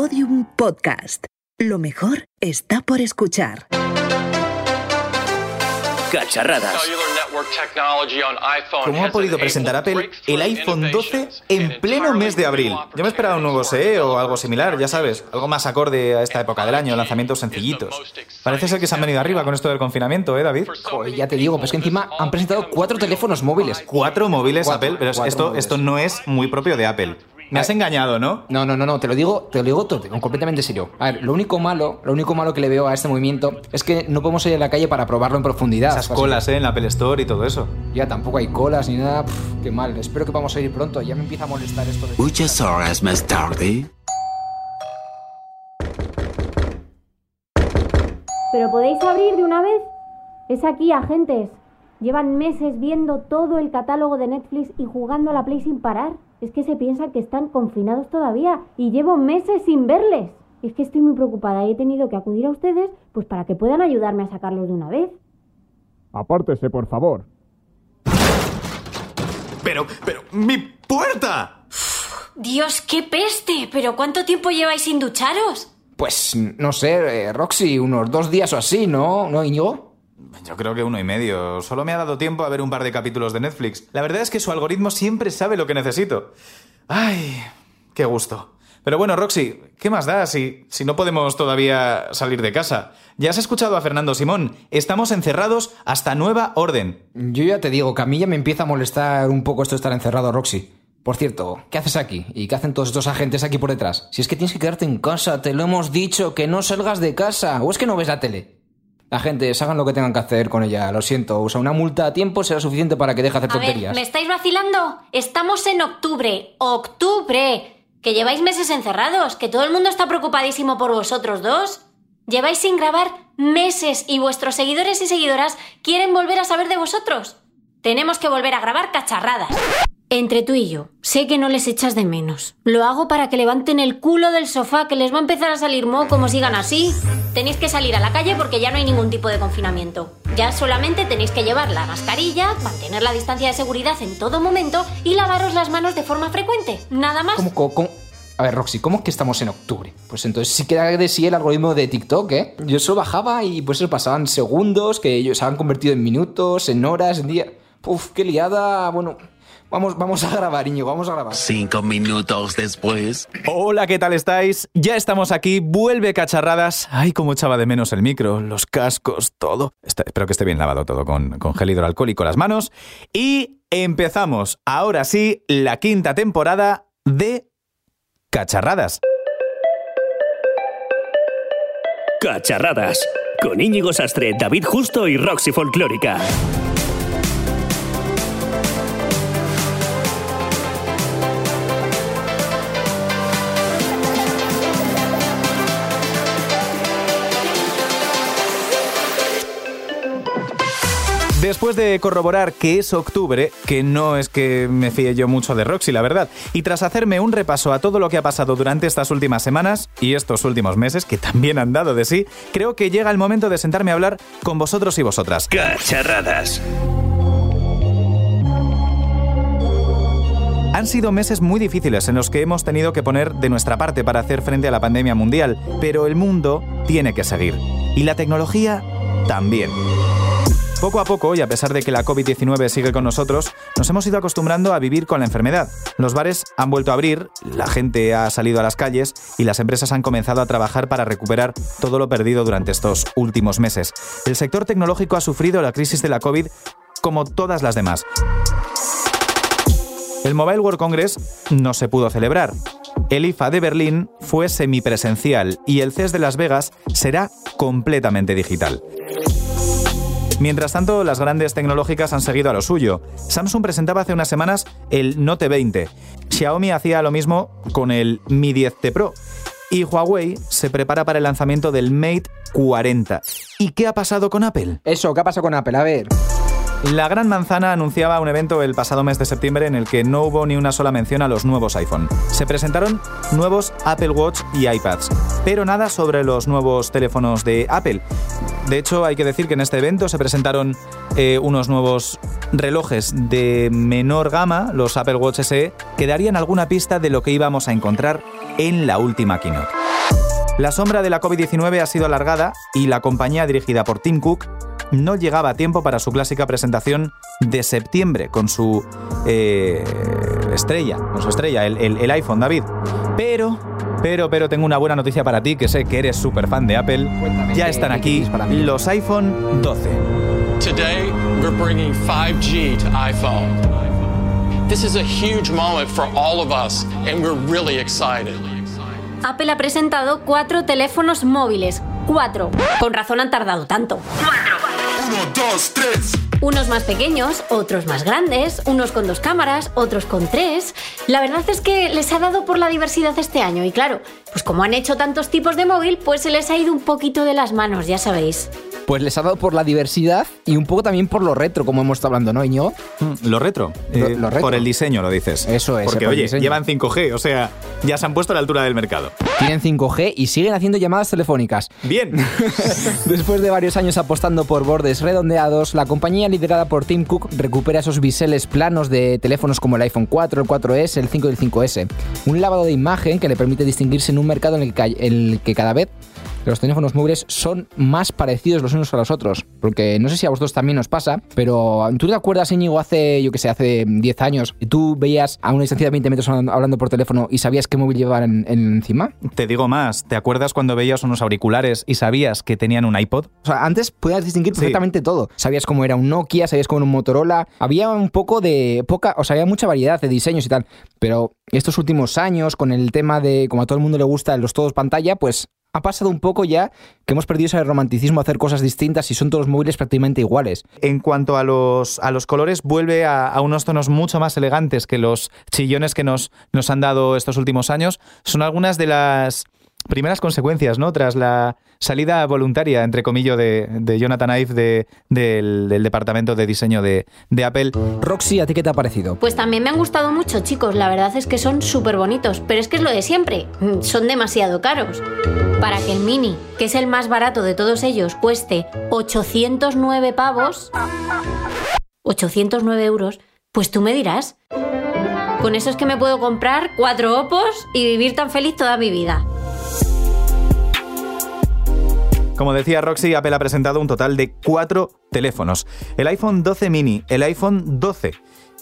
Podium Podcast. Lo mejor está por escuchar. Cacharradas. ¿Cómo ha podido presentar Apple el iPhone 12 en pleno mes de abril? Yo me esperaba un nuevo SE o algo similar, ya sabes, algo más acorde a esta época del año, lanzamientos sencillitos. Parece ser que se han venido arriba con esto del confinamiento, ¿eh, David? Joder, ya te digo, pues que encima han presentado cuatro teléfonos móviles. Cuatro móviles Cuatro, Apple, pero cuatro esto, móviles. esto no es muy propio de Apple. Me has engañado, ¿no? No, no, no, no, te lo digo, te lo digo todo, completamente serio. A ver, lo único malo, lo único malo que le veo a este movimiento es que no podemos ir a la calle para probarlo en profundidad. Esas colas, ¿eh? En la Apple Store y todo eso. Ya tampoco hay colas ni nada. Pff, qué mal. Espero que vamos a ir pronto. Ya me empieza a molestar esto de. Muchas horas más tarde. ¿Pero podéis abrir de una vez? Es aquí, agentes. Llevan meses viendo todo el catálogo de Netflix y jugando a la Play sin parar. Es que se piensan que están confinados todavía y llevo meses sin verles. Es que estoy muy preocupada y he tenido que acudir a ustedes pues para que puedan ayudarme a sacarlos de una vez. Apártese, por favor. Pero, pero, ¡mi puerta! Dios, qué peste. ¿Pero cuánto tiempo lleváis sin ducharos? Pues no sé, eh, Roxy, unos dos días o así, ¿no? ¿No, Íñigo? Yo creo que uno y medio. Solo me ha dado tiempo a ver un par de capítulos de Netflix. La verdad es que su algoritmo siempre sabe lo que necesito. Ay, qué gusto. Pero bueno, Roxy, ¿qué más da si, si no podemos todavía salir de casa? Ya has escuchado a Fernando Simón. Estamos encerrados hasta nueva orden. Yo ya te digo que a mí ya me empieza a molestar un poco esto de estar encerrado, Roxy. Por cierto, ¿qué haces aquí? ¿Y qué hacen todos estos agentes aquí por detrás? Si es que tienes que quedarte en casa, te lo hemos dicho, que no salgas de casa. ¿O es que no ves la tele? Agentes, hagan lo que tengan que hacer con ella, lo siento. O sea, una multa a tiempo será suficiente para que deje de hacer A ver, tonterías. ¿me estáis vacilando? Estamos en octubre. ¡Octubre! Que lleváis meses encerrados, que todo el mundo está preocupadísimo por vosotros dos. Lleváis sin grabar meses y vuestros seguidores y seguidoras quieren volver a saber de vosotros. Tenemos que volver a grabar cacharradas. Entre tú y yo, sé que no les echas de menos. Lo hago para que levanten el culo del sofá, que les va a empezar a salir moho como sigan así. Tenéis que salir a la calle porque ya no hay ningún tipo de confinamiento. Ya solamente tenéis que llevar la mascarilla, mantener la distancia de seguridad en todo momento y lavaros las manos de forma frecuente. Nada más. ¿Cómo, cómo- cómo? A ver, Roxy, ¿cómo que estamos en octubre? Pues entonces sí queda de sí el algoritmo de TikTok, ¿eh? Yo solo bajaba y pues eso pasaban segundos que ellos se han convertido en minutos, en horas, en días. Uf, qué liada. Bueno, vamos, vamos a grabar, Íñigo, vamos a grabar. Cinco minutos después. Hola, ¿qué tal estáis? Ya estamos aquí, vuelve cacharradas. Ay, cómo echaba de menos el micro, los cascos, todo. Está- espero que esté bien lavado todo con, con gel hidroalcohólico las manos. Y empezamos, ahora sí, la quinta temporada de Cacharradas. Cacharradas. Con Íñigo Sastre, David Justo y Roxy Folclórica. Después de corroborar que es octubre, que no es que me fíe yo mucho de Roxy, la verdad, y tras hacerme un repaso a todo lo que ha pasado durante estas últimas semanas y estos últimos meses, que también han dado de sí, creo que llega el momento de sentarme a hablar con vosotros y vosotras. Cacharradas. Han sido meses muy difíciles en los que hemos tenido que poner de nuestra parte para hacer frente a la pandemia mundial, pero el mundo tiene que seguir. Y la tecnología también. Poco a poco, y a pesar de que la COVID-19 sigue con nosotros, nos hemos ido acostumbrando a vivir con la enfermedad. Los bares han vuelto a abrir, la gente ha salido a las calles y las empresas han comenzado a trabajar para recuperar todo lo perdido durante estos últimos meses. El sector tecnológico ha sufrido la crisis de la COVID como todas las demás. El Mobile World Congress no se pudo celebrar. El IFA de Berlín fue semipresencial y el CES de Las Vegas será completamente digital. Mientras tanto, las grandes tecnológicas han seguido a lo suyo. Samsung presentaba hace unas semanas el Note 20. Xiaomi hacía lo mismo con el Mi 10T Pro. Y Huawei se prepara para el lanzamiento del Mate 40. ¿Y qué ha pasado con Apple? Eso, ¿qué ha pasado con Apple? A ver. La Gran Manzana anunciaba un evento el pasado mes de septiembre en el que no hubo ni una sola mención a los nuevos iPhone. Se presentaron nuevos Apple Watch y iPads, pero nada sobre los nuevos teléfonos de Apple. De hecho, hay que decir que en este evento se presentaron eh, unos nuevos relojes de menor gama, los Apple Watch SE, que darían alguna pista de lo que íbamos a encontrar en la última keynote. La sombra de la COVID-19 ha sido alargada y la compañía dirigida por Tim Cook no llegaba a tiempo para su clásica presentación de septiembre con su eh, estrella, con su estrella, el, el- el iPhone, David. Pero, pero, pero tengo una buena noticia para ti, que sé que eres súper fan de Apple. Cuéntame, Ya ¿qué- están aquí tienes para mí? los iPhone 12. Today, we're bringing 5G to iPhone. This is a huge moment for all of us, and we're really excited. Apple ha presentado cuatro teléfonos móviles. Cuatro. Con razón han tardado tanto. Unos más pequeños, otros más grandes, unos con dos cámaras, otros con tres. La verdad es que les ha dado por la diversidad este año y claro, pues como han hecho tantos tipos de móvil, pues se les ha ido un poquito de las manos, ya sabéis. Pues les ha dado por la diversidad y un poco también por lo retro, como hemos estado hablando, ¿no, Íñigo? Mm, Lo retro. Lo- Eh, lo retro. Por el diseño, lo dices. Eso es, Porque, por oye, llevan 5G, o sea, ya se han puesto a la altura del mercado. Tienen 5G y siguen haciendo llamadas telefónicas. Bien. Después de varios años apostando por bordes redondeados, la compañía liderada por Tim Cook recupera esos biseles planos de teléfonos como el iPhone 4, el 4S, el 5 y el 5S. Un lavado de imagen que le permite distinguirse en un mercado en el que, en el que cada vez los teléfonos móviles son más parecidos los unos a los otros. Porque no sé si a vosotros también os pasa, pero ¿tú te acuerdas, Íñigo, hace, yo que sé, hace 10 años, y tú veías a una distancia de 20 metros hablando por teléfono y sabías qué móvil llevaban en- encima? Te digo más, ¿te acuerdas cuando veías unos auriculares y sabías que tenían un iPod? O sea, antes podías distinguir Sí. perfectamente todo. Sabías cómo era un Nokia, sabías cómo era un Motorola. Había un poco de poca, o sea, había mucha variedad de diseños y tal. Pero estos últimos años, con el tema de como a todo el mundo le gusta los todos pantalla, pues ha pasado un poco ya que hemos perdido ese romanticismo a hacer cosas distintas y son todos los móviles prácticamente iguales. En cuanto a los, a los colores, vuelve a, a unos tonos mucho más elegantes que los chillones que nos, nos han dado estos últimos años. Son algunas de las primeras consecuencias, ¿no? Tras la salida voluntaria, entre comillas, de, de Jonathan Ive de- del, del departamento de diseño de, de Apple. Roxy, ¿a ti qué te ha parecido? Pues también me han gustado mucho, chicos. La verdad es que son súper bonitos. Pero es que es lo de siempre. Mm, Son demasiado caros. Para que el mini, que es el más barato de todos ellos, cueste 809 pavos, 809 euros, pues tú me dirás. Con eso es que me puedo comprar cuatro opos y vivir tan feliz toda mi vida. Como decía Roxy, Apple ha presentado un total de cuatro teléfonos. El iPhone 12 mini, el iPhone 12,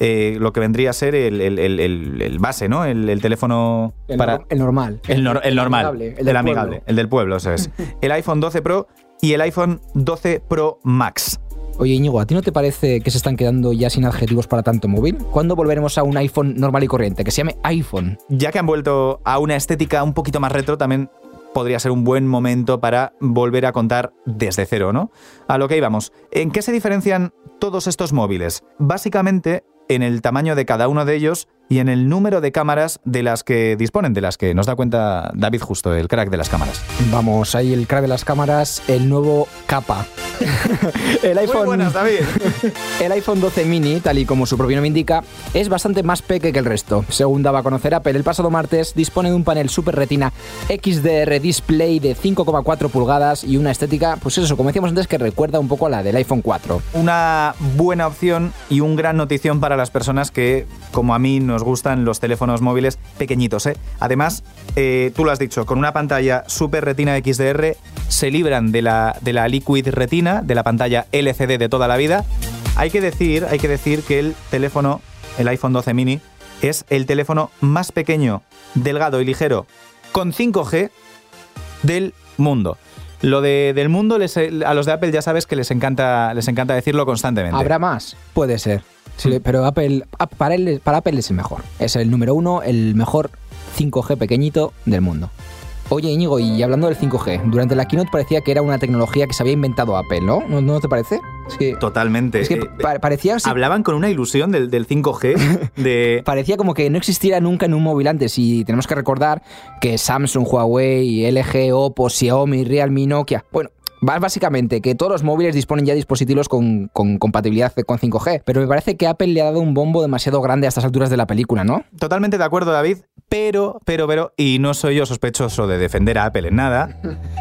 eh, lo que vendría a ser el, el- el- base, ¿no? El, el teléfono El, para... el normal. El, nor- el normal, amigable, el, del amigable, pueblo. el del pueblo, eso es. El iPhone 12 Pro y el iPhone 12 Pro Max. Oye, Íñigo, ¿a ti no te parece que se están quedando ya sin adjetivos para tanto móvil? ¿Cuándo volveremos a un iPhone normal y corriente? Que se llame iPhone. Ya que han vuelto a una estética un poquito más retro, también podría ser un buen momento para volver a contar desde cero, ¿no? A lo que íbamos. ¿En qué se diferencian todos estos móviles? Básicamente en el tamaño de cada uno de ellos y en el número de cámaras de las que disponen, de las que nos da cuenta David Justo, el crack de las cámaras. Vamos, ahí el crack de las cámaras, el nuevo capa. el iPhone, David. el iPhone 12 mini, tal y como su propio nombre indica, es bastante más peque que el resto. Según daba a conocer Apple el pasado martes, dispone de un panel Super Retina XDR display de 5,4 pulgadas y una estética, pues eso, como decíamos antes, que recuerda un poco a la del iPhone 4. una buena opción y un gran notición para las personas que, como a mí, nos gustan los teléfonos móviles pequeñitos. ¿eh? Además, eh, tú lo has dicho, con una pantalla Super Retina XDR se libran de la, de la Liquid Retina, de la pantalla LCD de toda la vida. Hay que decir, hay que decir que el teléfono, el iPhone 12 mini, es el teléfono más pequeño, delgado y ligero con 5G del mundo. Lo de, del mundo, les- a los de Apple ya sabes que les encanta, les encanta decirlo constantemente. ¿Habrá más? Puede ser. Sí, pero Apple, ap- para, él, para Apple es el mejor. Es el número uno, el mejor 5G pequeñito del mundo. Oye, Íñigo, y hablando del 5G, durante la keynote parecía que era una tecnología que se había inventado Apple, ¿no? ¿No, no te parece? Es que, Totalmente. es que Eh, pa- parecía, sí, Hablaban con una ilusión del, del 5G, de... parecía como que no existiera nunca en un móvil antes. Y tenemos que recordar que Samsung, Huawei, LG, Oppo, Xiaomi, Realme, Nokia. Bueno. Básicamente, que todos los móviles disponen ya de dispositivos con, con compatibilidad con 5G, pero me parece que Apple le ha dado un bombo demasiado grande a estas alturas de la película, ¿no? Totalmente de acuerdo, David, Pero, pero, pero, y no soy yo sospechoso de defender a Apple en nada.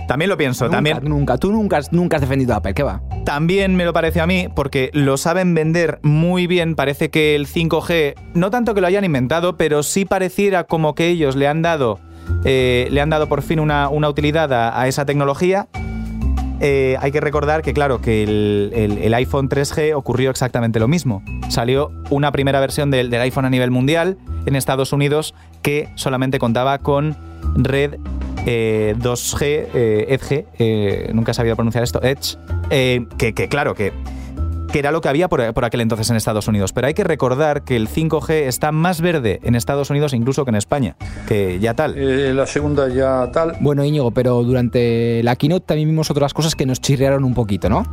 También lo pienso, nunca, también. Nunca, tú nunca, has- nunca has defendido a Apple, ¿qué va? También me lo parece a mí, porque lo saben vender muy bien. Parece que el 5G, no tanto que lo hayan inventado, pero sí pareciera como que ellos le han dado, eh, le han dado por fin una, una utilidad a, a esa tecnología. Eh, hay que recordar que, claro, que el, iPhone 3G ocurrió exactamente lo mismo. Salió una primera versión del, iPhone a nivel mundial en Estados Unidos que solamente contaba con red eh, 2G, eh, Edge, eh, nunca he sabido pronunciar esto, Edge, que claro, que, que era lo que había por, por aquel entonces en Estados Unidos. Pero hay que recordar que el 5G está más verde en Estados Unidos incluso que en España, que ya tal. Eh, la segunda ya tal. Bueno, Íñigo, pero durante la keynote también vimos otras cosas que nos chirriaron un poquito, ¿no?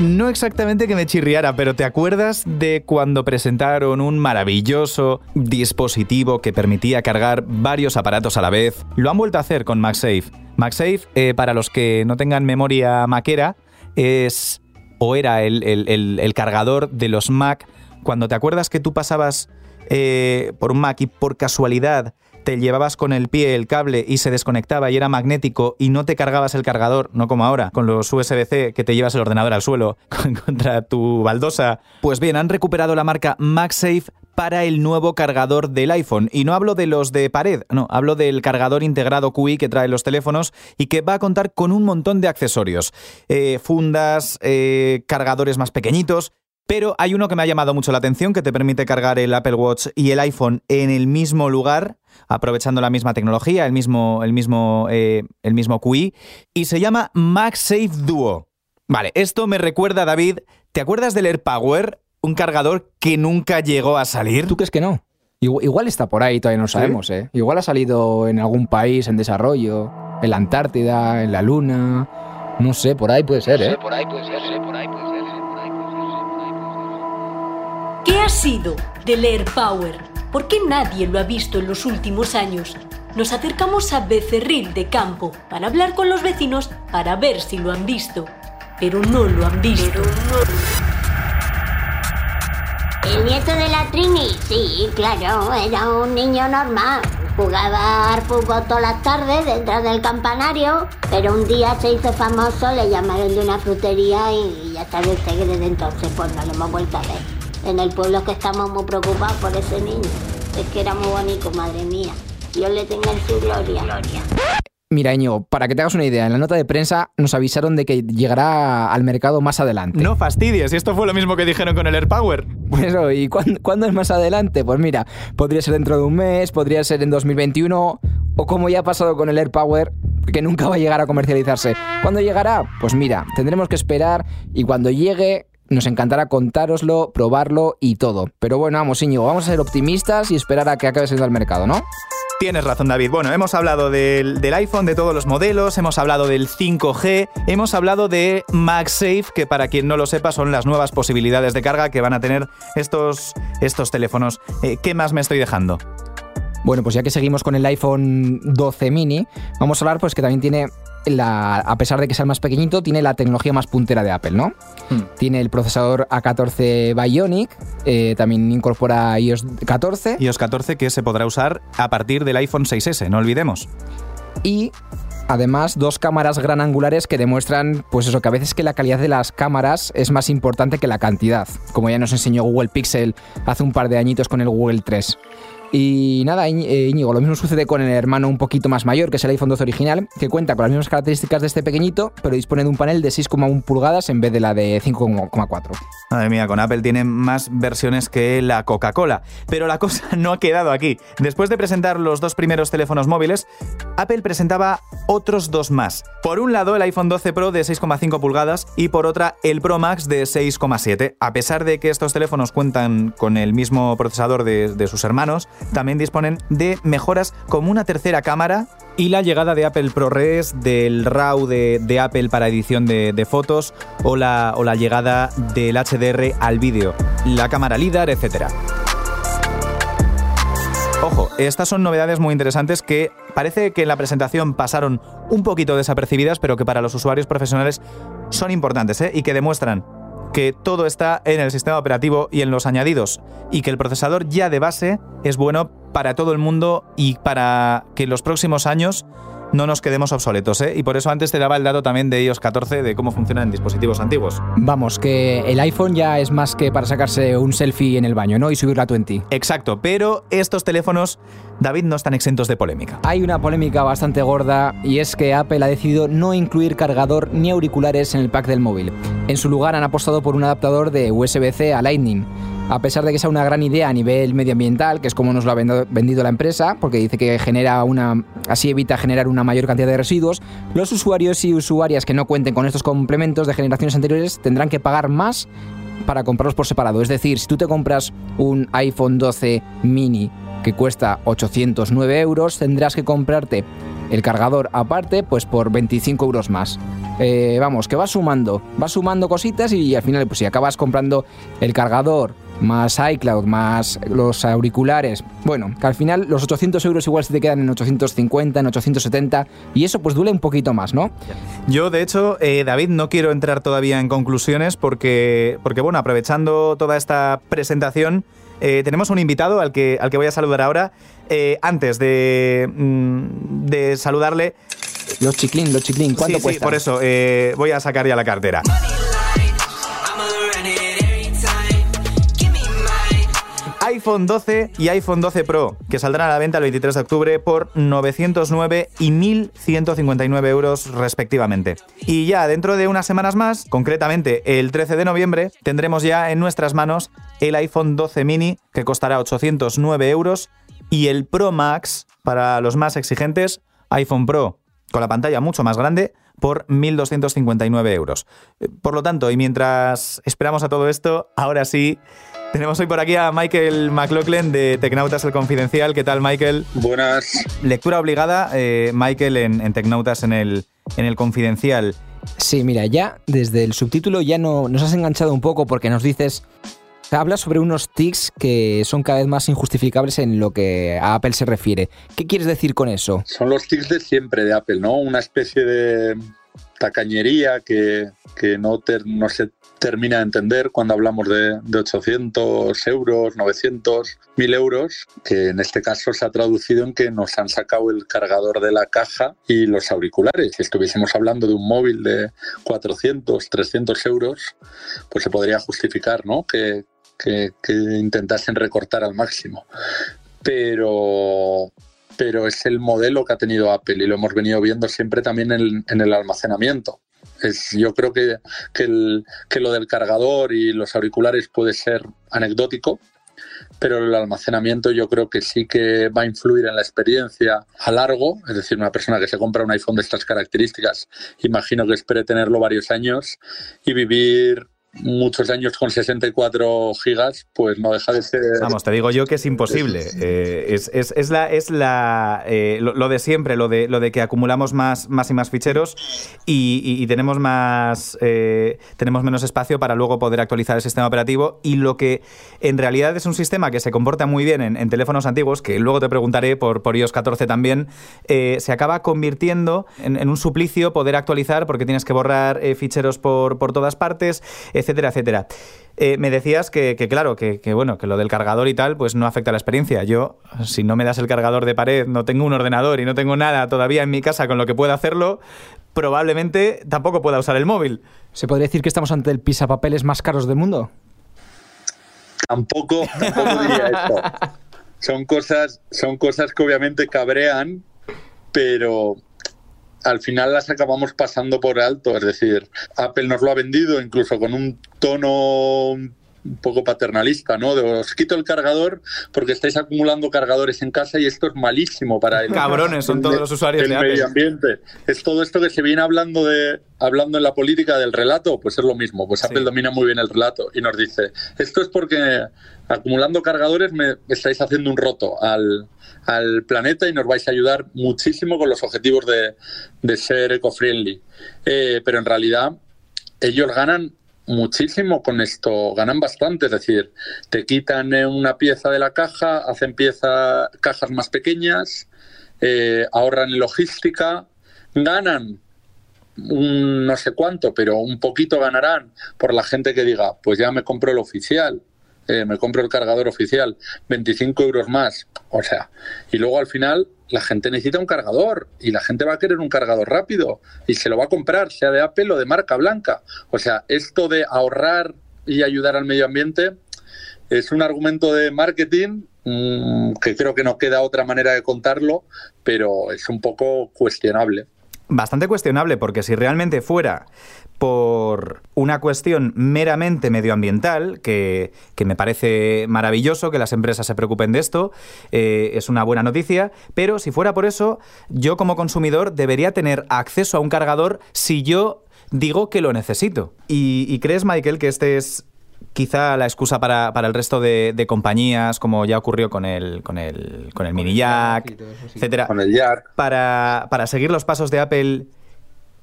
No exactamente que me chirriara, pero ¿te acuerdas de cuando presentaron un maravilloso dispositivo que permitía cargar varios aparatos a la vez? Lo han vuelto a hacer con MagSafe. MagSafe, eh, para los que no tengan memoria maquera, es o era el, el- el- cargador de los Mac. Cuando te acuerdas que tú pasabas eh, por un Mac y por casualidad te llevabas con el pie el cable y se desconectaba y era magnético y no te cargabas el cargador, no como ahora, con los USB-C que te llevas el ordenador al suelo contra tu baldosa. Pues bien, han recuperado la marca MagSafe para el nuevo cargador del iPhone. Y no hablo de los de pared, no, hablo del cargador integrado QI que trae los teléfonos y que va a contar con un montón de accesorios. Eh, fundas, eh, cargadores más pequeñitos. Pero hay uno que me ha llamado mucho la atención que te permite cargar el Apple Watch y el iPhone en el mismo lugar, aprovechando la misma tecnología, el mismo, el mismo, eh, el mismo QI, y se llama MagSafe Duo. Vale, esto me recuerda, David, ¿te acuerdas del AirPower? Un cargador que nunca llegó a salir. ¿Tú crees que no? Igual, igual está por ahí, todavía no sabemos, ¿eh? Igual ha salido en algún país en desarrollo, en la Antártida, en la Luna. No sé, por ahí puede ser, ¿eh? Por ahí puede ser, por ahí puede ser. ¿Qué ha sido del Air Power? ¿Por qué nadie lo ha visto en los últimos años? Nos acercamos a Becerril de Campo para hablar con los vecinos para ver si lo han visto. Pero no lo han visto. Nieto de la Trini, sí, claro, era un niño normal. Jugaba al fútbol todas las tardes detrás del campanario, pero un día se hizo famoso, le llamaron de una frutería y ya sabe usted que desde entonces pues no lo hemos vuelto a ver. En el pueblo que estamos muy preocupados por ese niño. Es que era muy bonito, madre mía. Dios le tenga en su gloria. gloria. Mira, Íñigo, para que te hagas una idea, en la nota de prensa nos avisaron de que llegará al mercado más adelante. No fastidies, esto fue lo mismo que dijeron con el AirPower. Bueno, ¿y cuándo, cuándo es más adelante? Pues mira, podría ser dentro de un mes, podría ser en 2021, o como ya ha pasado con el AirPower, que nunca va a llegar a comercializarse. ¿Cuándo llegará? Pues mira, tendremos que esperar y cuando llegue nos encantará contároslo, probarlo y todo. Pero bueno, vamos, Íñigo, vamos a ser optimistas y esperar a que acabe saliendo al mercado, ¿no? Tienes razón, David. Bueno, hemos hablado del, del, iPhone, de todos los modelos, hemos hablado del 5G, hemos hablado de MagSafe, que para quien no lo sepa son las nuevas posibilidades de carga que van a tener estos, estos teléfonos. Eh, ¿Qué más me estoy dejando? Bueno, pues ya que seguimos con el iPhone 12 mini, vamos a hablar pues que también tiene la, a pesar de que sea el más pequeñito, tiene la tecnología más puntera de Apple, ¿no? Hmm. Tiene el procesador A14 Bionic, eh, también incorpora iOS 14. iOS 14 que se podrá usar a partir del iPhone 6S, no olvidemos. Y además dos cámaras gran angulares que demuestran, pues eso, que a veces que la calidad de las cámaras es más importante que la cantidad, como ya nos enseñó Google Pixel hace un par de añitos con el Google 3. Y nada, Íñigo, lo mismo sucede con el hermano un poquito más mayor, que es el iPhone 12 original, que cuenta con las mismas características de este pequeñito, pero dispone de un panel de 6,1 pulgadas en vez de la de 5,4. Madre mía, con Apple tienen más versiones que la Coca-Cola. Pero la cosa no ha quedado aquí. Después de presentar los dos primeros teléfonos móviles, Apple presentaba otros dos más. Por un lado, el iPhone 12 Pro de 6,5 pulgadas y por otra, el Pro Max de 6,7. A pesar de que estos teléfonos cuentan con el mismo procesador de, sus hermanos, también disponen de mejoras como una tercera cámara y la llegada de Apple ProRes, del RAW de, Apple para edición de, de fotos o la, o la, llegada del HDR al vídeo, la cámara LIDAR, etc. Ojo, estas son novedades muy interesantes que parece que en la presentación pasaron un poquito desapercibidas, pero que para los usuarios profesionales son importantes ¿eh? y que demuestran que todo está en el sistema operativo y en los añadidos, y que el procesador ya de base es bueno para todo el mundo y para que en los próximos años no nos quedemos obsoletos, ¿eh? Y por eso antes te daba el dato también de iOS 14 de cómo funcionan en dispositivos antiguos. Vamos, que el iPhone ya es más que para sacarse un selfie en el baño, ¿no? Y subirla a 20. Exacto, pero estos teléfonos, David, no están exentos de polémica. Hay una polémica bastante gorda y es que Apple ha decidido no incluir cargador ni auriculares en el pack del móvil. En su lugar han apostado por un adaptador de USB-C a Lightning a pesar de que sea una gran idea a nivel medioambiental, que es como nos lo ha vendido la empresa, porque dice que genera una, así evita generar una mayor cantidad de residuos, los usuarios y usuarias que no cuenten con estos complementos de generaciones anteriores tendrán que pagar más para comprarlos por separado. Es decir, si tú te compras un iPhone 12 mini que cuesta 809 euros, tendrás que comprarte el cargador aparte, pues por 25 euros más. Eh, vamos, que va sumando, va sumando cositas y al final, pues si acabas comprando el cargador, más iCloud, más los auriculares. Bueno, que al final los 800 euros igual se te quedan en 850, en 870 y eso pues duele un poquito más, ¿no? Yo, de hecho, eh, David, no quiero entrar todavía en conclusiones porque, porque bueno, aprovechando toda esta presentación, eh, tenemos un invitado al que, al que voy a saludar ahora. Eh, antes de, mm, de saludarle... Los chiclín, los chiclín, ¿cuánto sí, Sí, por eso, voy a sacar ya la cartera. iPhone 12 y iPhone 12 Pro, que saldrán a la venta el 23 de octubre por 909 y 1.159 euros respectivamente. Y ya dentro de unas semanas más, concretamente el 13 de noviembre, tendremos ya en nuestras manos el iPhone 12 mini, que costará 809 euros, y el Pro Max, para los más exigentes, iPhone Pro, con la pantalla mucho más grande, por 1.259 euros. Por lo tanto, y mientras esperamos a todo esto, ahora sí tenemos hoy por aquí a Michael McLaughlin de Tecnautas El Confidencial. ¿Qué tal, Michael? Buenas. Lectura obligada, eh, Michael, en, Tecnautas en el, en el Confidencial. Sí, mira, ya desde el subtítulo ya no, nos has enganchado un poco porque nos dices Hablas sobre unos tics que son cada vez más injustificables en lo que a Apple se refiere. ¿Qué quieres decir con eso? Son los tics de siempre de Apple, ¿no? Una especie de tacañería que, no, no se termina de entender cuando hablamos de, 800 euros, 900, 1000 euros, que en este caso se ha traducido en que nos han sacado el cargador de la caja y los auriculares. Si estuviésemos hablando de un móvil de 400, 300 euros, pues se podría justificar ¿no? que, intentasen recortar al máximo. Pero, pero es el modelo que ha tenido Apple y lo hemos venido viendo siempre también en, el almacenamiento. Es, yo creo que, que, que, lo del cargador y los auriculares puede ser anecdótico, pero el almacenamiento yo creo que sí que va a influir en la experiencia a largo, es decir, una persona que se compra un iPhone de estas características, imagino que espere tenerlo varios años y vivir muchos años con 64 gigas, pues no deja de ser... Vamos, te digo yo que es imposible. Eh, es, es, es, la, es la eh, lo, de siempre, lo de, lo de que acumulamos más, más y más ficheros y, tenemos más eh, tenemos menos espacio para luego poder actualizar el sistema operativo y lo que en realidad es un sistema que se comporta muy bien en, teléfonos antiguos, que luego te preguntaré por, por iOS 14 también, se acaba convirtiendo en, un suplicio poder actualizar porque tienes que borrar ficheros por, por todas partes, etcétera, etcétera. Eh, me decías que, claro, que, bueno, que lo del cargador y tal, pues no afecta a la experiencia. Yo, si no me das el cargador de pared, no tengo un ordenador y no tengo nada todavía en mi casa con lo que pueda hacerlo, probablemente tampoco pueda usar el móvil. ¿Se podría decir que estamos ante el pisapapeles más caros del mundo? Tampoco, tampoco diría esto. Son cosas, son cosas que obviamente cabrean, pero al final las acabamos pasando por alto. Es decir, Apple nos lo ha vendido incluso con un tono un poco paternalista, ¿no? De os quito el cargador porque estáis acumulando cargadores en casa y esto es malísimo para el cabrones son todos los usuarios el medio ambiente. Es todo esto que se viene hablando de hablando en la política del relato, pues es lo mismo. Pues Apple domina muy bien el relato y nos dice esto es porque acumulando cargadores me estáis haciendo un roto al, al planeta y nos vais a ayudar muchísimo con los objetivos de, de ser eco-friendly. Eh, pero en realidad ellos ganan muchísimo con esto, ganan bastante, es decir, te quitan una pieza de la caja, hacen pieza, cajas más pequeñas, eh, ahorran en logística, ganan un no sé cuánto, pero un poquito ganarán por la gente que diga, pues ya me compro el oficial, eh, me compro el cargador oficial, 25 euros más. O sea, y luego al final la gente necesita un cargador y la gente va a querer un cargador rápido y se lo va a comprar, sea de Apple o de marca blanca. O sea, esto de ahorrar y ayudar al medio ambiente es un argumento de marketing mm, que creo que no queda otra manera de contarlo, pero es un poco cuestionable. Bastante cuestionable, porque si realmente fuera por una cuestión meramente medioambiental, que, me parece maravilloso que las empresas se preocupen de esto, eh, es una buena noticia, pero si fuera por eso, yo como consumidor debería tener acceso a un cargador si yo digo que lo necesito. ¿Y, crees, Michael, que este es quizá la excusa para, el resto de, compañías, como ya ocurrió con el, con el, con el mini jack, etcétera, con el jack. Para, para seguir los pasos de Apple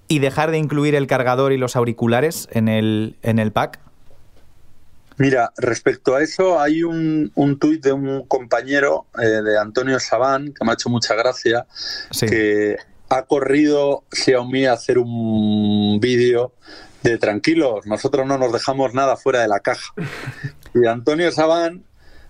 y dejar de incluir el cargador y los auriculares en el, en el pack? Mira, respecto a eso, hay un, un tuit de un compañero eh, de Antonio Sabán, que me ha hecho mucha gracia, que ha corrido Xiaomi a hacer un vídeo de tranquilos, nosotros no nos dejamos nada fuera de la caja. Y Antonio Sabán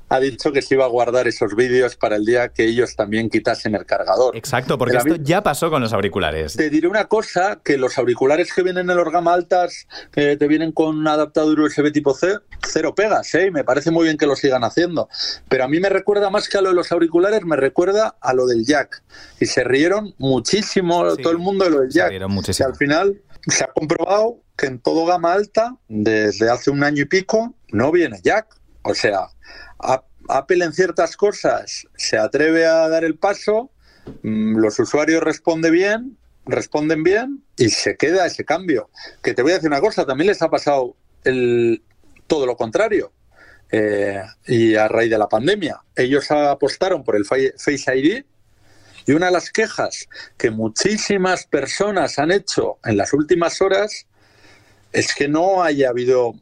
ha dicho que se iba a guardar esos vídeos para el día que ellos también quitasen el cargador. Exacto, porque esto ya pasó con los auriculares. Te diré una cosa, que los auriculares que vienen en los gama altas, que te vienen con un adaptador USB tipo C, cero pegas, ¿eh? me parece muy bien que lo sigan haciendo. Pero a mí me recuerda más que a lo de los auriculares, me recuerda a lo del jack. Y se rieron muchísimo todo el mundo de lo del jack. Se rieron muchísimo. Y al final se ha comprobado que en todo gama alta, desde hace un año y pico, no viene jack. O sea, Apple en ciertas cosas se atreve a dar el paso, mm, los usuarios responden bien, responden bien y se queda ese cambio. Que te voy a decir una cosa, también les ha pasado el, todo lo contrario. Eh, y a raíz de la pandemia, ellos apostaron por el Face ID y una de las quejas que muchísimas personas han hecho en las últimas horas es que no haya habido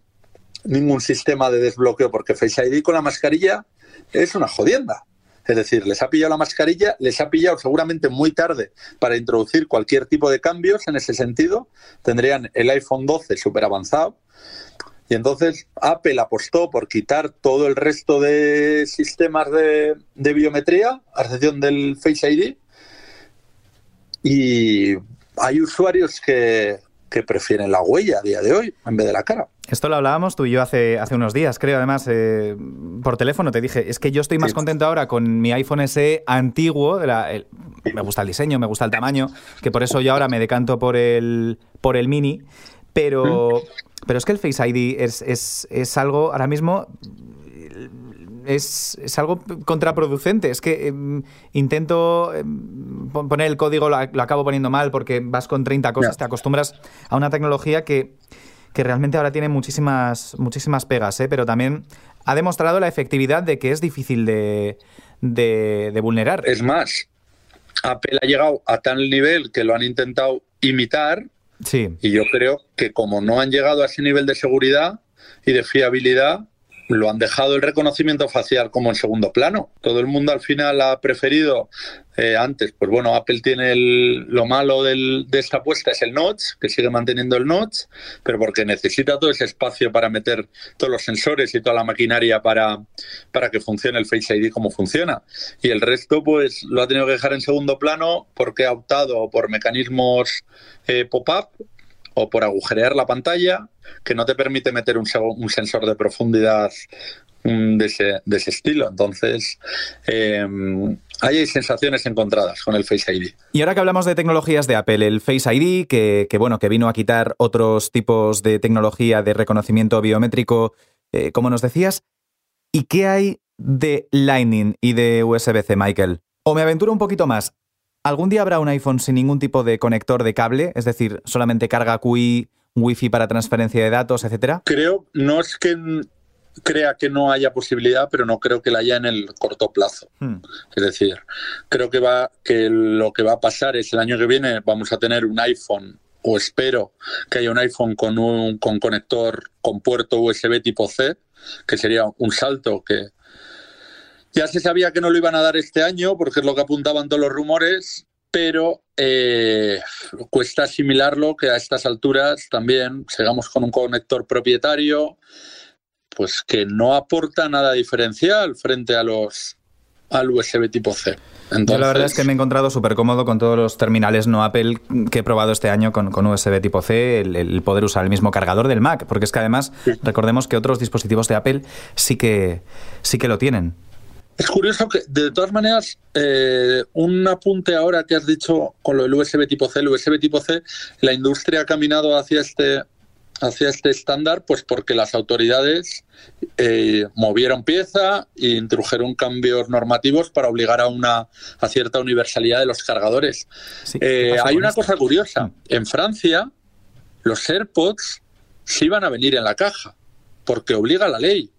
ningún sistema de desbloqueo, porque Face ID con la mascarilla es una jodienda. Es decir, les ha pillado la mascarilla, les ha pillado seguramente muy tarde para introducir cualquier tipo de cambios en ese sentido. Tendrían el iPhone 12 súper avanzado. Y entonces Apple apostó por quitar todo el resto de sistemas de, de biometría, a excepción del Face ID. Y hay usuarios que, que prefieren la huella a día de hoy en vez de la cara. Esto lo hablábamos tú y yo hace, hace unos días, creo, además, eh, por teléfono te dije, es que yo estoy más contento ahora con mi iPhone SE antiguo, me gusta el diseño, me gusta el tamaño, que por eso yo ahora me decanto por el, por el mini, pero, pero es que el Face ID es, es, es algo ahora mismo es, algo contraproducente. Es que em, intento em, poner el código, lo, acabo poniendo mal porque vas con 30 cosas, te acostumbras a una tecnología que, realmente ahora tiene muchísimas, muchísimas pegas, ¿eh? pero también ha demostrado la efectividad de que es difícil de, de vulnerar. Es más, Apple ha llegado a tal nivel que lo han intentado imitar. Sí. Y yo creo que como no han llegado a ese nivel de seguridad y de fiabilidad, lo han dejado el reconocimiento facial como en segundo plano. Todo el mundo al final ha preferido eh, antes, pues bueno, Apple tiene lo malo de esta apuesta es el notch, que sigue manteniendo el notch, pero porque necesita todo ese espacio para meter todos los sensores y toda la maquinaria para, para que funcione el Face ID como funciona. Y el resto, pues lo ha tenido que dejar en segundo plano porque ha optado por mecanismos eh, pop-up o por agujerear la pantalla, que no te permite meter un, sensor de profundidad mm, de ese, estilo. Entonces, eh, hay sensaciones encontradas con el Face ID. Y ahora que hablamos de tecnologías de Apple, el Face ID, que, bueno, que vino a quitar otros tipos de tecnología de reconocimiento biométrico, eh, como nos decías, ¿y qué hay de Lightning y de USB-C, Michael? O me aventuro un poquito más. ¿Algún día habrá un iPhone sin ningún tipo de conector de cable? Es decir, solamente carga QI, Wi-Fi para transferencia de datos, etcétera. Creo, no es que crea que no haya posibilidad, pero no creo que la haya en el corto plazo. Hmm. Es decir, creo que va que lo que va a pasar es el año que viene vamos a tener un iPhone o espero que haya un iPhone con un con conector con puerto USB tipo C, que sería un salto que ya se sabía que no lo iban a dar este año, porque es lo que apuntaban todos los rumores, pero eh, cuesta asimilarlo que a estas alturas también sigamos con un conector propietario, pues que no aporta nada diferencial frente a los al USB tipo C. Yo la verdad es que me he encontrado súper cómodo con todos los terminales no Apple que he probado este año con, USB tipo C, el, poder usar el mismo cargador del Mac, porque es que además recordemos que otros dispositivos de Apple sí que, sí que lo tienen. Es curioso que, de todas maneras, eh, un apunte ahora que has dicho con lo del USB tipo C, el USB tipo C, la industria ha caminado hacia este hacia este estándar, pues porque las autoridades eh, movieron pieza e introdujeron cambios normativos para obligar a una a cierta universalidad de los cargadores. Eh, hay una cosa curiosa. En Francia, los AirPods sí van a venir en la caja, porque obliga la ley.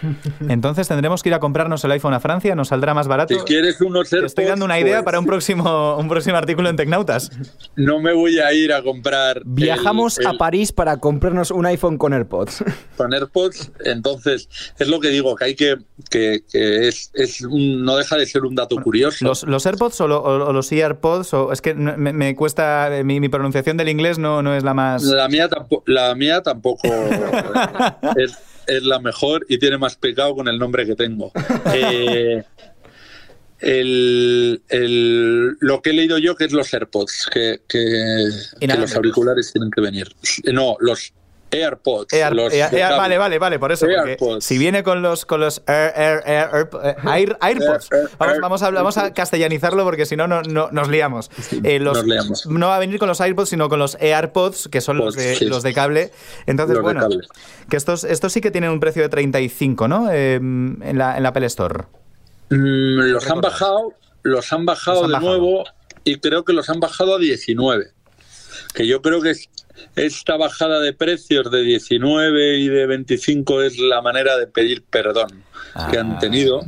Entonces tendremos que ir a comprarnos el iPhone a Francia, nos saldrá más barato. Si quieres unos AirPods, estoy dando una idea pues para un próximo, un próximo artículo en Tecnautas. No me voy a ir a comprar. Viajamos a París para comprarnos un iPhone con AirPods. Con AirPods, entonces es lo que digo, que hay que. que, es, no deja de ser un dato curioso. ¿Los, AirPods o, los AirPods? O, es que me, cuesta. Mi, pronunciación del inglés no, no es la más. La mía, tampoco la mía tampoco es es la mejor y tiene más pecado con el nombre que tengo. Eh, lo que he leído yo que es los AirPods, que, que los auriculares tienen que venir. No, los AirPods. vale, vale, vale, por eso. Si viene con los, con los AirPods, vamos, a, vamos a castellanizarlo porque si no, no, nos, liamos. Eh, los, No va a venir con los AirPods, sino con los AirPods, que son los de, los de cable. Entonces, bueno, que estos, estos sí que tienen un precio de 35, ¿no? Eh, en, la, en la Apple Store. Mm, los han bajado, los han bajado de nuevo y creo que los han bajado a 19. Que yo creo que es esta bajada de precios de 19 y de 25 es la manera de pedir perdón que han ah. tenido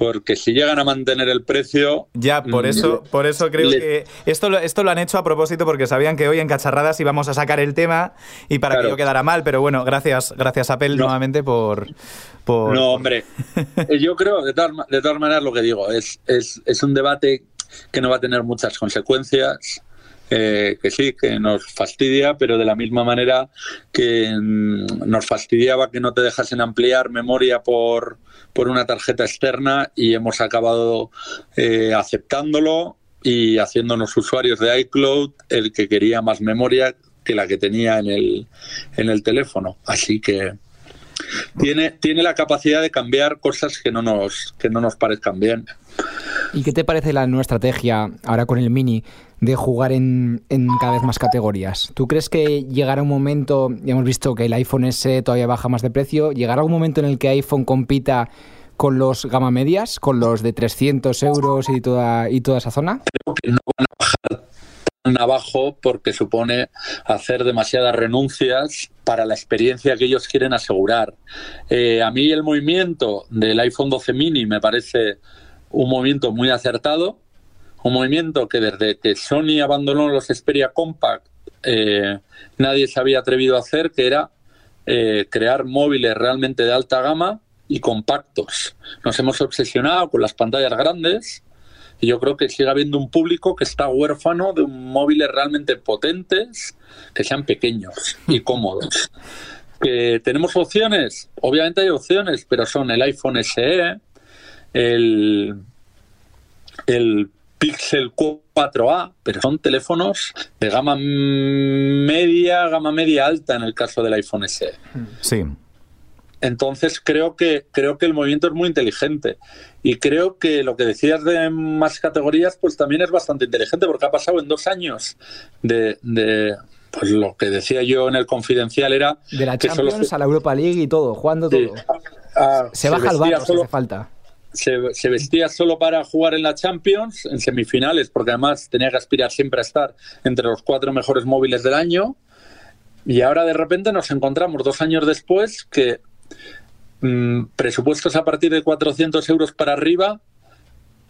porque si llegan a mantener el precio... Ya, por mm, eso, por eso creo que esto lo, esto lo han hecho a propósito porque sabían que hoy en Cacharradas íbamos a sacar el tema y para que yo quedara mal, pero bueno, gracias, gracias Apple nuevamente por, por... No, hombre, yo creo, de todas, de todas maneras lo que digo, es, es, es un debate que no va a tener muchas consecuencias eh, que sí, que nos fastidia, pero de la misma manera que mm, nos fastidiaba que no te dejasen ampliar memoria por, por una tarjeta externa y hemos acabado eh, aceptándolo y haciéndonos usuarios de iCloud el que quería más memoria que la que tenía en el, en el teléfono. Así que tiene, tiene la capacidad de cambiar cosas que no nos, que no nos parezcan bien. ¿Y qué te parece la nueva estrategia ahora con el Mini de jugar en, cada vez más categorías? ¿Tú crees que llegará un momento, ya hemos visto que el iPhone S todavía baja más de precio, llegará un momento en el que iPhone compita con los gama medias, con los de 300 euros y toda, y toda esa zona? Creo que no van a bajar tan abajo porque supone hacer demasiadas renuncias para la experiencia que ellos quieren asegurar. Eh, a mí el movimiento del iPhone 12 mini me parece un movimiento muy acertado, un movimiento que desde que Sony abandonó los Xperia Compact eh, nadie se había atrevido a hacer, que era eh, crear móviles realmente de alta gama y compactos. Nos hemos obsesionado con las pantallas grandes y yo creo que sigue habiendo un público que está huérfano de móviles realmente potentes que sean pequeños y cómodos. ¿Que tenemos opciones? Obviamente hay opciones, pero son el iPhone SE, el, el Pixel 4A, pero son teléfonos de gama media, gama media alta en el caso del iPhone SE. Sí. Entonces creo que creo que el movimiento es muy inteligente y creo que lo que decías de más categorías pues también es bastante inteligente porque ha pasado en dos años de, pues lo que decía yo en el confidencial era de la Champions a la Europa League y todo jugando todo se, baja el barco si hace falta se, vestía solo para jugar en la Champions, en semifinales, porque además tenía que aspirar siempre a estar entre los cuatro mejores móviles del año. Y ahora de repente nos encontramos dos años después que mm, presupuestos a partir de 400 euros para arriba,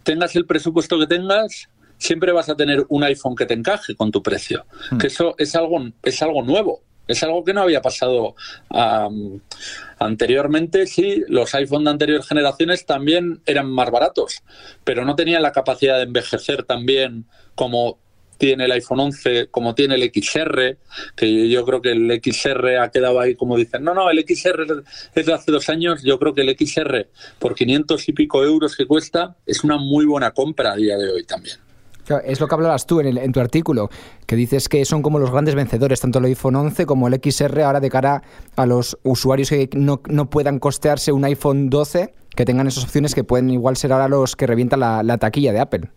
tengas el presupuesto que tengas, siempre vas a tener un iPhone que te encaje con tu precio. Que eso es algo, es algo nuevo Es algo que no había pasado anteriormente. Sí, los iPhone de anteriores generaciones también eran más baratos, pero no tenían la capacidad de envejecer tan bien como tiene el iPhone 11, como tiene el XR, que yo creo que el XR ha quedado ahí como dicen, no, no, el XR es de hace dos años, yo creo que el XR por 500 y pico euros que cuesta es una muy buena compra a día de hoy también. Es lo que hablabas tú en, el, en, tu artículo, que dices que son como los grandes vencedores, tanto el iPhone 11 como el XR, ahora de cara a los usuarios que no, no puedan costearse un iPhone 12, que tengan esas opciones que pueden igual ser ahora los que revientan la, la taquilla de Apple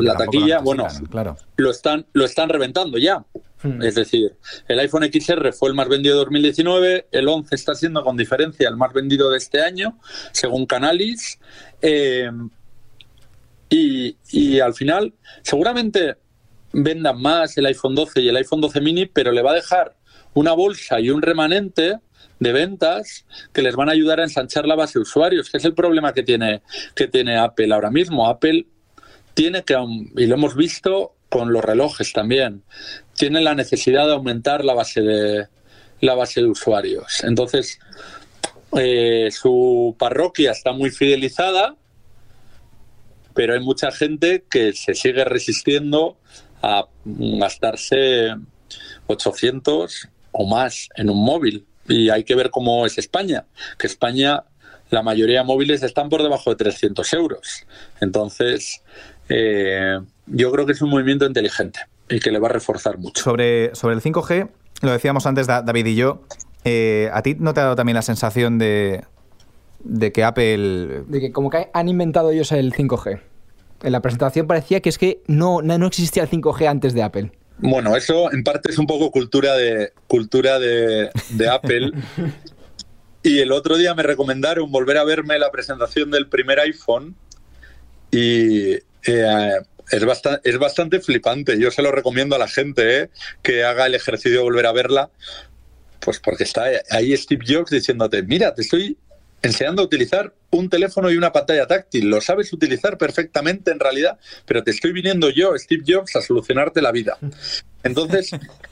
la taquilla, bueno, claro. lo están lo están reventando ya. Hmm. Es decir, el iPhone XR fue el más vendido de 2019, el 11 está siendo con diferencia el más vendido de este año, según Canalis. Eh, y, al final, seguramente vendan más el iPhone 12 y el iPhone 12 mini, pero le va a dejar una bolsa y un remanente de ventas que les van a ayudar a ensanchar la base de usuarios, que es el problema que tiene, que tiene Apple ahora mismo. Apple tiene que, y lo hemos visto con los relojes también, tiene la necesidad de aumentar la base de, la base de usuarios. Entonces, eh, su parroquia está muy fidelizada, pero hay mucha gente que se sigue resistiendo a gastarse 800 o más en un móvil. Y hay que ver cómo es España, que España, la mayoría de móviles están por debajo de 300 euros. Entonces, eh, yo creo que es un movimiento inteligente y que le va a reforzar mucho. Sobre, sobre el 5G, lo decíamos antes David y yo, eh, ¿a ti no te ha dado también la sensación de, de que Apple... De que como que han inventado ellos el 5G. En la presentación parecía que es que no, no existía el 5G antes de Apple. Bueno, eso en parte es un poco cultura de, cultura de, de Apple. y el otro día me recomendaron volver a verme la presentación del primer iPhone y eh, es, bastante, es bastante flipante. Yo se lo recomiendo a la gente eh, que haga el ejercicio de volver a verla, pues porque está ahí Steve Jobs diciéndote, mira, te estoy enseñando a utilizar un teléfono y una pantalla táctil. Lo sabes utilizar perfectamente en realidad, pero te estoy viniendo yo, Steve Jobs, a solucionarte la vida. Entonces,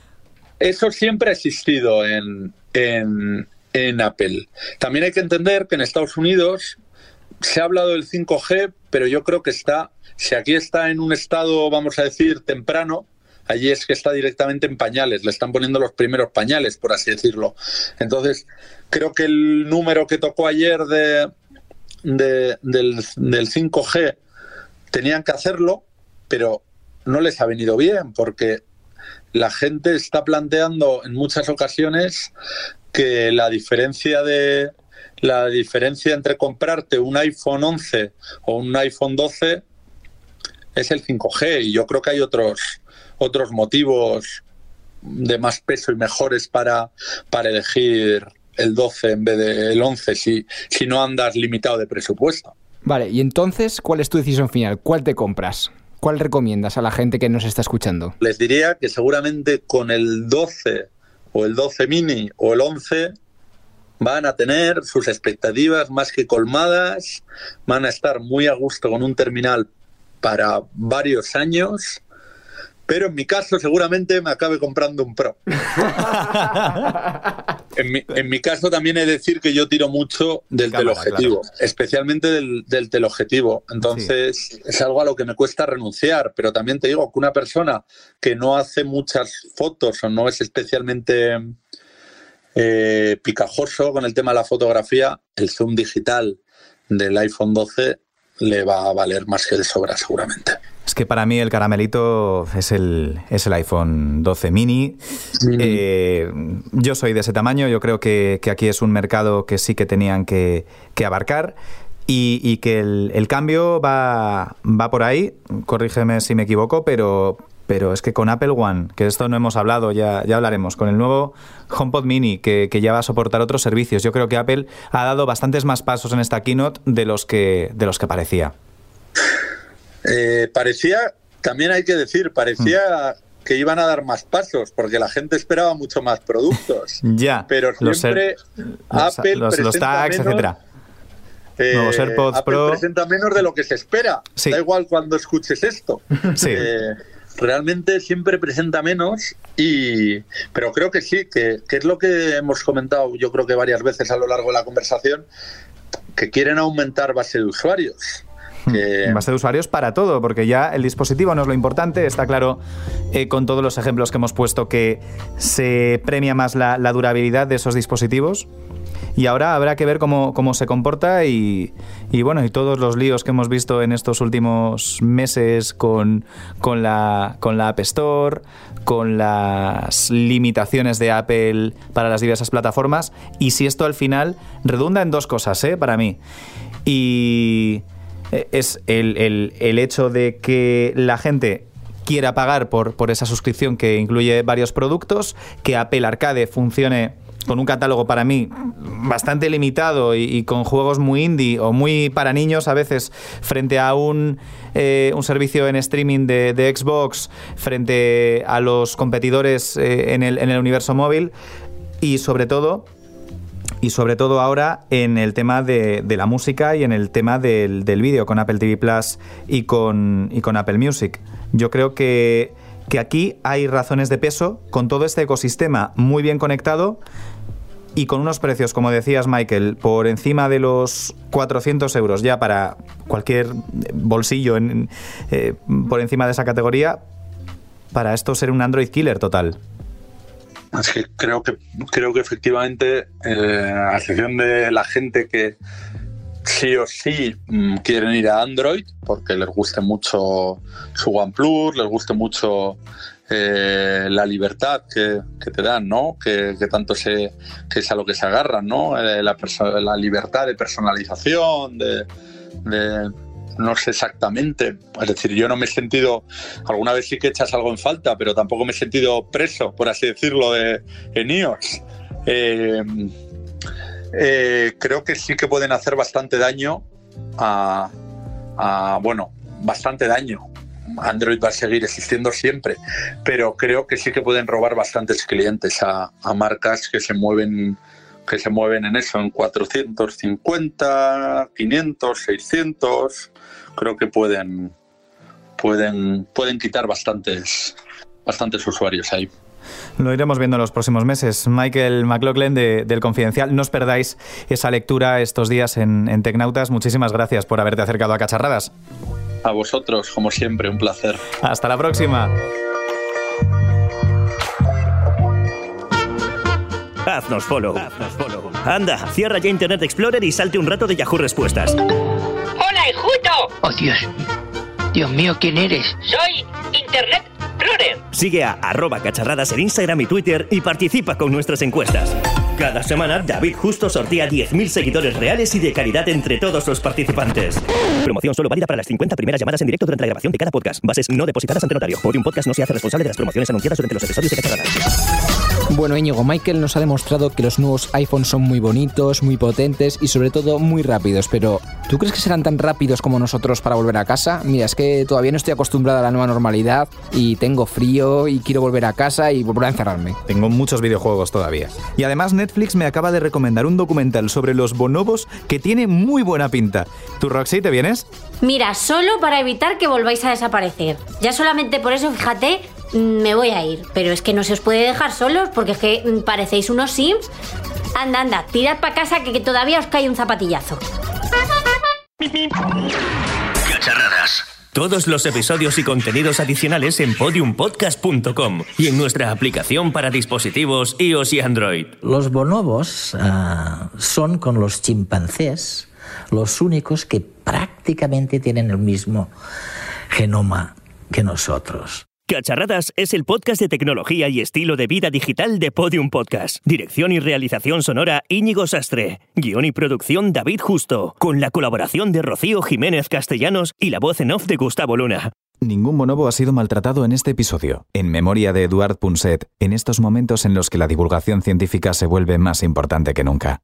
eso siempre ha existido en, en, en Apple. También hay que entender que en Estados Unidos se ha hablado del 5G, pero yo creo que está si aquí está en un estado, vamos a decir, temprano, allí es que está directamente en pañales, le están poniendo los primeros pañales, por así decirlo. Entonces, creo que el número que tocó ayer de, del, del 5G tenían que hacerlo, pero no les ha venido bien, porque la gente está planteando en muchas ocasiones que la diferencia de la diferencia entre comprarte un iPhone 11 o un iPhone 12 es el 5G y yo creo que hay otros, otros motivos de más peso y mejores para, para elegir el 12 en vez del 11 si, si no andas limitado de presupuesto. Vale, y entonces, ¿cuál es tu decisión final? ¿Cuál te compras? ¿Cuál recomiendas a la gente que nos está escuchando? Les diría que seguramente con el 12 o el 12 mini o el 11 van a tener sus expectativas más que colmadas, van a estar muy a gusto con un terminal para varios años, pero en mi caso seguramente me acabe comprando un Pro. en, mi, caso también he de decir que yo tiro mucho del teleobjetivo, especialmente del, del, teleobjetivo. Entonces es algo a lo que me cuesta renunciar, pero también te digo que una persona que no hace muchas fotos o no es especialmente eh, picajoso con el tema de la fotografía, el zoom digital del iPhone 12 le va a valer más que de sobra seguramente. Es que para mí el caramelito es el, es el iPhone 12 mini. Eh, yo soy de ese tamaño, yo creo que, aquí es un mercado que sí que tenían que, abarcar. Y, que el, el, cambio va, va por ahí, corrígeme si me equivoco, pero, pero es que con Apple One, que de esto no hemos hablado, ya, ya hablaremos, con el nuevo HomePod Mini, que, ya va a soportar otros servicios, yo creo que Apple ha dado bastantes más pasos en esta keynote de los que, de los que parecía. Eh, parecía, también hay que decir, parecía mm. que iban a dar más pasos, porque la gente esperaba mucho más productos. ya. Pero siempre Apple los, los, tags, etcétera. Eh, Nuevos AirPods Apple Pro. presenta menos de lo que se espera. Da igual cuando escuches esto. Sí. Eh, realmente siempre presenta menos y pero creo que sí, que, que es lo que hemos comentado yo creo que varias veces a lo largo de la conversación, que quieren aumentar base de usuarios. Que... Base de usuarios para todo, porque ya el dispositivo no es lo importante, está claro eh, con todos los ejemplos que hemos puesto que se premia más la, la durabilidad de esos dispositivos. Y ahora habrá que ver cómo, cómo se comporta y, y, bueno, y todos los líos que hemos visto en estos últimos meses con, con, la, con la App Store, con las limitaciones de Apple para las diversas plataformas y si esto al final redunda en dos cosas, ¿eh? Para mí. Y es el, el, el hecho de que la gente quiera pagar por, por esa suscripción que incluye varios productos, que Apple Arcade funcione con un catálogo para mí bastante limitado y, y, con juegos muy indie o muy para niños a veces frente a un, eh, un servicio en streaming de, de, Xbox, frente a los competidores eh, en, el, en el universo móvil y sobre todo y sobre todo ahora en el tema de, la música y en el tema del, vídeo con Apple TV Plus y con, Apple Music. Yo creo que, aquí hay razones de peso con todo este ecosistema muy bien conectado y con unos precios, como decías Michael, por encima de los 400 euros ya para cualquier bolsillo eh, por encima de esa categoría, para esto ser un Android killer total. Es que creo que creo que efectivamente, eh, a excepción de la gente que sí o sí mmm, quieren ir a Android porque les guste mucho su OnePlus, les guste mucho eh, la libertad que, que, te dan, ¿no? Que, que, tanto se, que es a lo que se agarran, ¿no? Eh, la, la, libertad de personalización, de, no sé exactamente. Es decir, yo no me he sentido, alguna vez sí que echas algo en falta, pero tampoco me he sentido preso, por así decirlo, de, en iOS. Eh, eh, creo que sí que pueden hacer bastante daño a, a bueno, bastante daño Android va a seguir existiendo siempre, pero creo que sí que pueden robar bastantes clientes a, a marcas que se mueven que se mueven en eso, en 450, 500, 600, creo que pueden pueden pueden quitar bastantes bastantes usuarios ahí. Lo iremos viendo en los próximos meses. Michael McLaughlin de, del Confidencial, no os perdáis esa lectura estos días en, en Tecnautas. Muchísimas gracias por haberte acercado a Cacharradas. A vosotros, como siempre, un placer. Hasta la próxima. Haznos follow. Haznos follow. Anda, cierra ya Internet Explorer y salte un rato de Yahoo Respuestas. Oh, Dios. Dios mío, ¿quién eres? Soy Internet Explorer. Sigue a arroba cacharradas en Instagram y Twitter y participa con nuestras encuestas. Cada semana, David Justo sortea 10.000 seguidores reales y de calidad entre todos los participantes. Promoción solo válida para las 50 primeras llamadas en directo durante la grabación de cada podcast. Bases no depositadas ante notario. Podium Podcast no se hace responsable de las promociones anunciadas durante los episodios de Cacharradas. Bueno, Íñigo, Michael nos ha demostrado que los nuevos iPhones son muy bonitos, muy potentes y sobre todo muy rápidos, pero ¿tú crees que serán tan rápidos como nosotros para volver a casa? Mira, es que todavía no estoy acostumbrada a la nueva normalidad y tengo frío y quiero volver a casa y volver a encerrarme. Tengo muchos videojuegos todavía. Y además Netflix me acaba de recomendar un documental sobre los bonobos que tiene muy buena pinta. ¿Tú, Roxy, te vienes? Mira, solo para evitar que volváis a desaparecer. Ya solamente por eso, fíjate, me voy a ir. Pero es que no se os puede dejar solos porque es que parecéis unos sims. Anda, anda, tirad para casa que, que todavía os cae un zapatillazo. Cacharradas. Todos los episodios y contenidos adicionales en podiumpodcast.com y en nuestra aplicación para dispositivos iOS y Android. Los bonobos uh, son con los chimpancés los únicos que prácticamente tienen el mismo genoma que nosotros. Cacharradas es el podcast de tecnología y estilo de vida digital de Podium Podcast. Dirección y realización sonora Íñigo Sastre. Guión y producción David Justo. Con la colaboración de Rocío Jiménez Castellanos y la voz en off de Gustavo Luna. Ningún bonobo ha sido maltratado en este episodio. En memoria de Eduard Punset, en estos momentos en los que la divulgación científica se vuelve más importante que nunca.